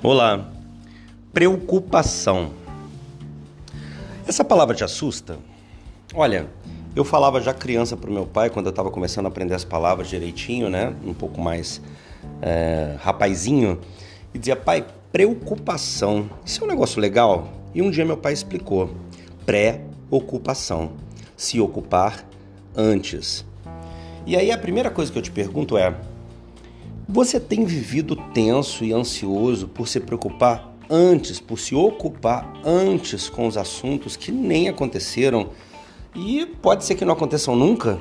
Olá. Preocupação. Essa palavra te assusta? Olha, eu falava já criança para meu pai quando eu estava começando a aprender as palavras direitinho, né? Um pouco mais é, rapazinho, e dizia: pai, preocupação. Isso é um negócio legal? E um dia meu pai explicou: pré-ocupação. Se ocupar antes. E aí a primeira coisa que eu te pergunto é: você tem vivido tenso e ansioso por se preocupar antes, por se ocupar antes com os assuntos que nem aconteceram e pode ser que não aconteçam nunca?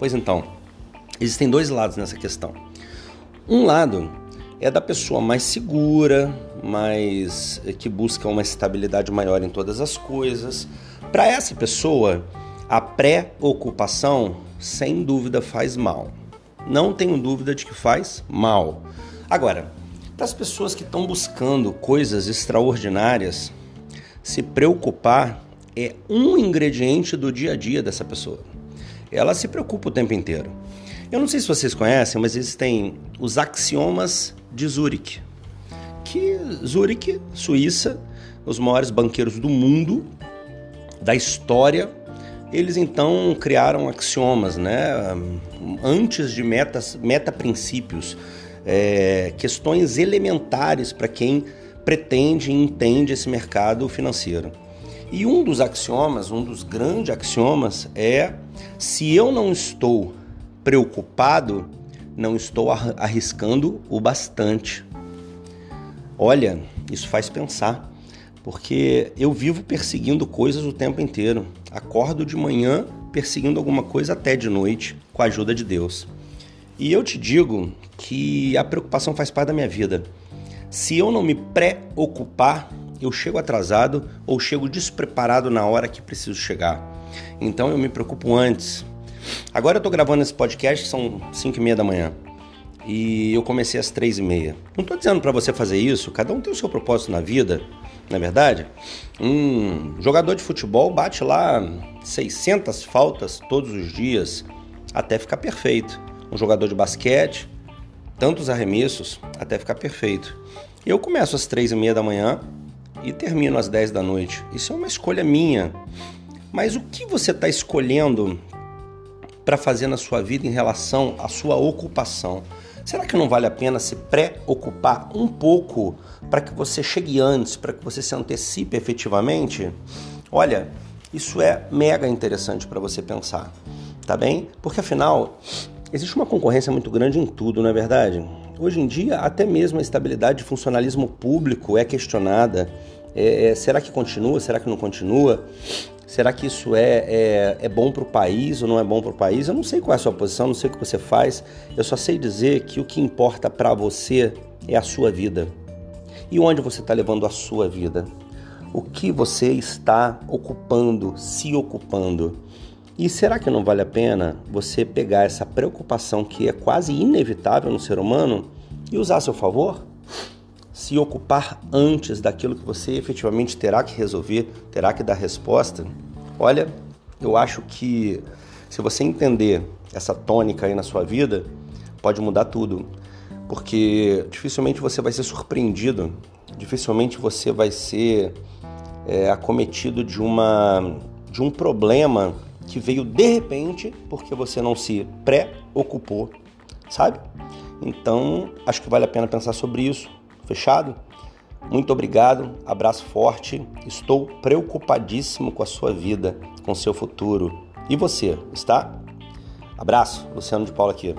Pois então, existem dois lados nessa questão. Um lado é da pessoa mais segura, mais que busca uma estabilidade maior em todas as coisas. Para essa pessoa, a pré-ocupação sem dúvida faz mal não tenho dúvida de que faz mal. Agora, para as pessoas que estão buscando coisas extraordinárias, se preocupar é um ingrediente do dia a dia dessa pessoa. Ela se preocupa o tempo inteiro. Eu não sei se vocês conhecem, mas existem os axiomas de Zurich. Que Zurich, Suíça, os maiores banqueiros do mundo, da história, eles então criaram axiomas, né? Antes de metas, meta-princípios, é, questões elementares para quem pretende e entende esse mercado financeiro. E um dos axiomas, um dos grandes axiomas é: se eu não estou preocupado, não estou arriscando o bastante. Olha, isso faz pensar porque eu vivo perseguindo coisas o tempo inteiro. Acordo de manhã perseguindo alguma coisa até de noite, com a ajuda de Deus. E eu te digo que a preocupação faz parte da minha vida. Se eu não me preocupar, eu chego atrasado ou chego despreparado na hora que preciso chegar. Então eu me preocupo antes. Agora eu estou gravando esse podcast, são 5 e meia da manhã. E eu comecei às três e meia. Não estou dizendo para você fazer isso, cada um tem o seu propósito na vida não é verdade? Um jogador de futebol bate lá 600 faltas todos os dias até ficar perfeito. Um jogador de basquete, tantos arremessos até ficar perfeito. Eu começo às três e meia da manhã e termino às 10 da noite. Isso é uma escolha minha. Mas o que você está escolhendo para fazer na sua vida em relação à sua ocupação? Será que não vale a pena se preocupar um pouco para que você chegue antes, para que você se antecipe efetivamente? Olha, isso é mega interessante para você pensar, tá bem? Porque afinal, existe uma concorrência muito grande em tudo, não é verdade? Hoje em dia, até mesmo a estabilidade de funcionalismo público é questionada. É, é, será que continua? Será que não continua? Será que isso é, é, é bom para o país ou não é bom para o país? Eu não sei qual é a sua posição, não sei o que você faz. Eu só sei dizer que o que importa para você é a sua vida. E onde você está levando a sua vida? O que você está ocupando, se ocupando? E será que não vale a pena você pegar essa preocupação que é quase inevitável no ser humano e usar a seu favor? Se ocupar antes daquilo que você efetivamente terá que resolver, terá que dar resposta, olha, eu acho que se você entender essa tônica aí na sua vida, pode mudar tudo. Porque dificilmente você vai ser surpreendido, dificilmente você vai ser é, acometido de, uma, de um problema que veio de repente porque você não se preocupou, sabe? Então, acho que vale a pena pensar sobre isso Fechado? Muito obrigado, abraço forte. Estou preocupadíssimo com a sua vida, com o seu futuro. E você, está? Abraço, Luciano de Paula aqui.